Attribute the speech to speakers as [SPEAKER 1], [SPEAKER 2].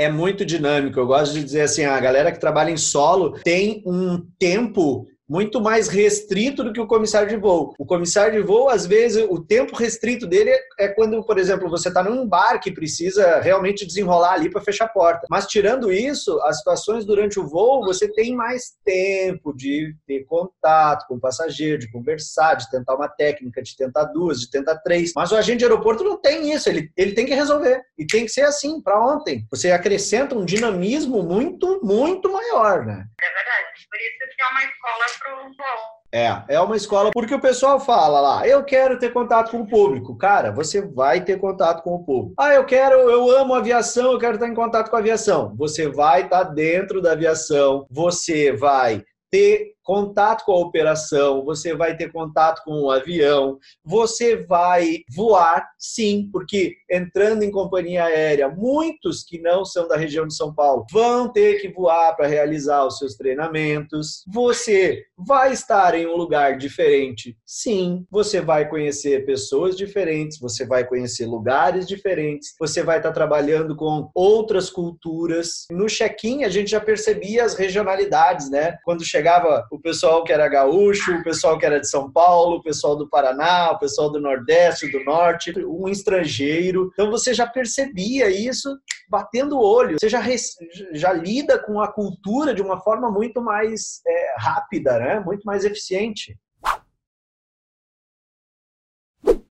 [SPEAKER 1] é muito dinâmico. Eu gosto de dizer assim, a galera que trabalha em solo tem um tempo muito mais restrito do que o comissário de voo. O comissário de voo, às vezes, o tempo restrito dele é quando, por exemplo, você está num bar que precisa realmente desenrolar ali para fechar a porta. Mas tirando isso, as situações durante o voo, você tem mais tempo de ter contato com o passageiro, de conversar, de tentar uma técnica, de tentar duas, de tentar três. Mas o agente de aeroporto não tem isso, ele, ele tem que resolver. E tem que ser assim, para ontem. Você acrescenta um dinamismo muito, muito maior, né?
[SPEAKER 2] É verdade. Por isso que é uma escola para voo.
[SPEAKER 1] É, é uma escola porque o pessoal fala lá, eu quero ter contato com o público. Cara, você vai ter contato com o público. Ah, eu quero, eu amo aviação, eu quero estar em contato com a aviação. Você vai estar dentro da aviação, você vai ter contato com a operação, você vai ter contato com o avião, você vai voar, sim, porque entrando em companhia aérea, muitos que não são da região de São Paulo vão ter que voar para realizar os seus treinamentos. Você vai estar em um lugar diferente, sim. Você vai conhecer pessoas diferentes, você vai conhecer lugares diferentes, você vai estar trabalhando com outras culturas. No check-in, a gente já percebia as regionalidades, né? Quando chegava o pessoal que era gaúcho, o pessoal que era de São Paulo, o pessoal do Paraná, o pessoal do Nordeste, do Norte, um estrangeiro. Então você já percebia isso batendo o olho, você já, já lida com a cultura de uma forma muito mais é, rápida, né? muito mais eficiente.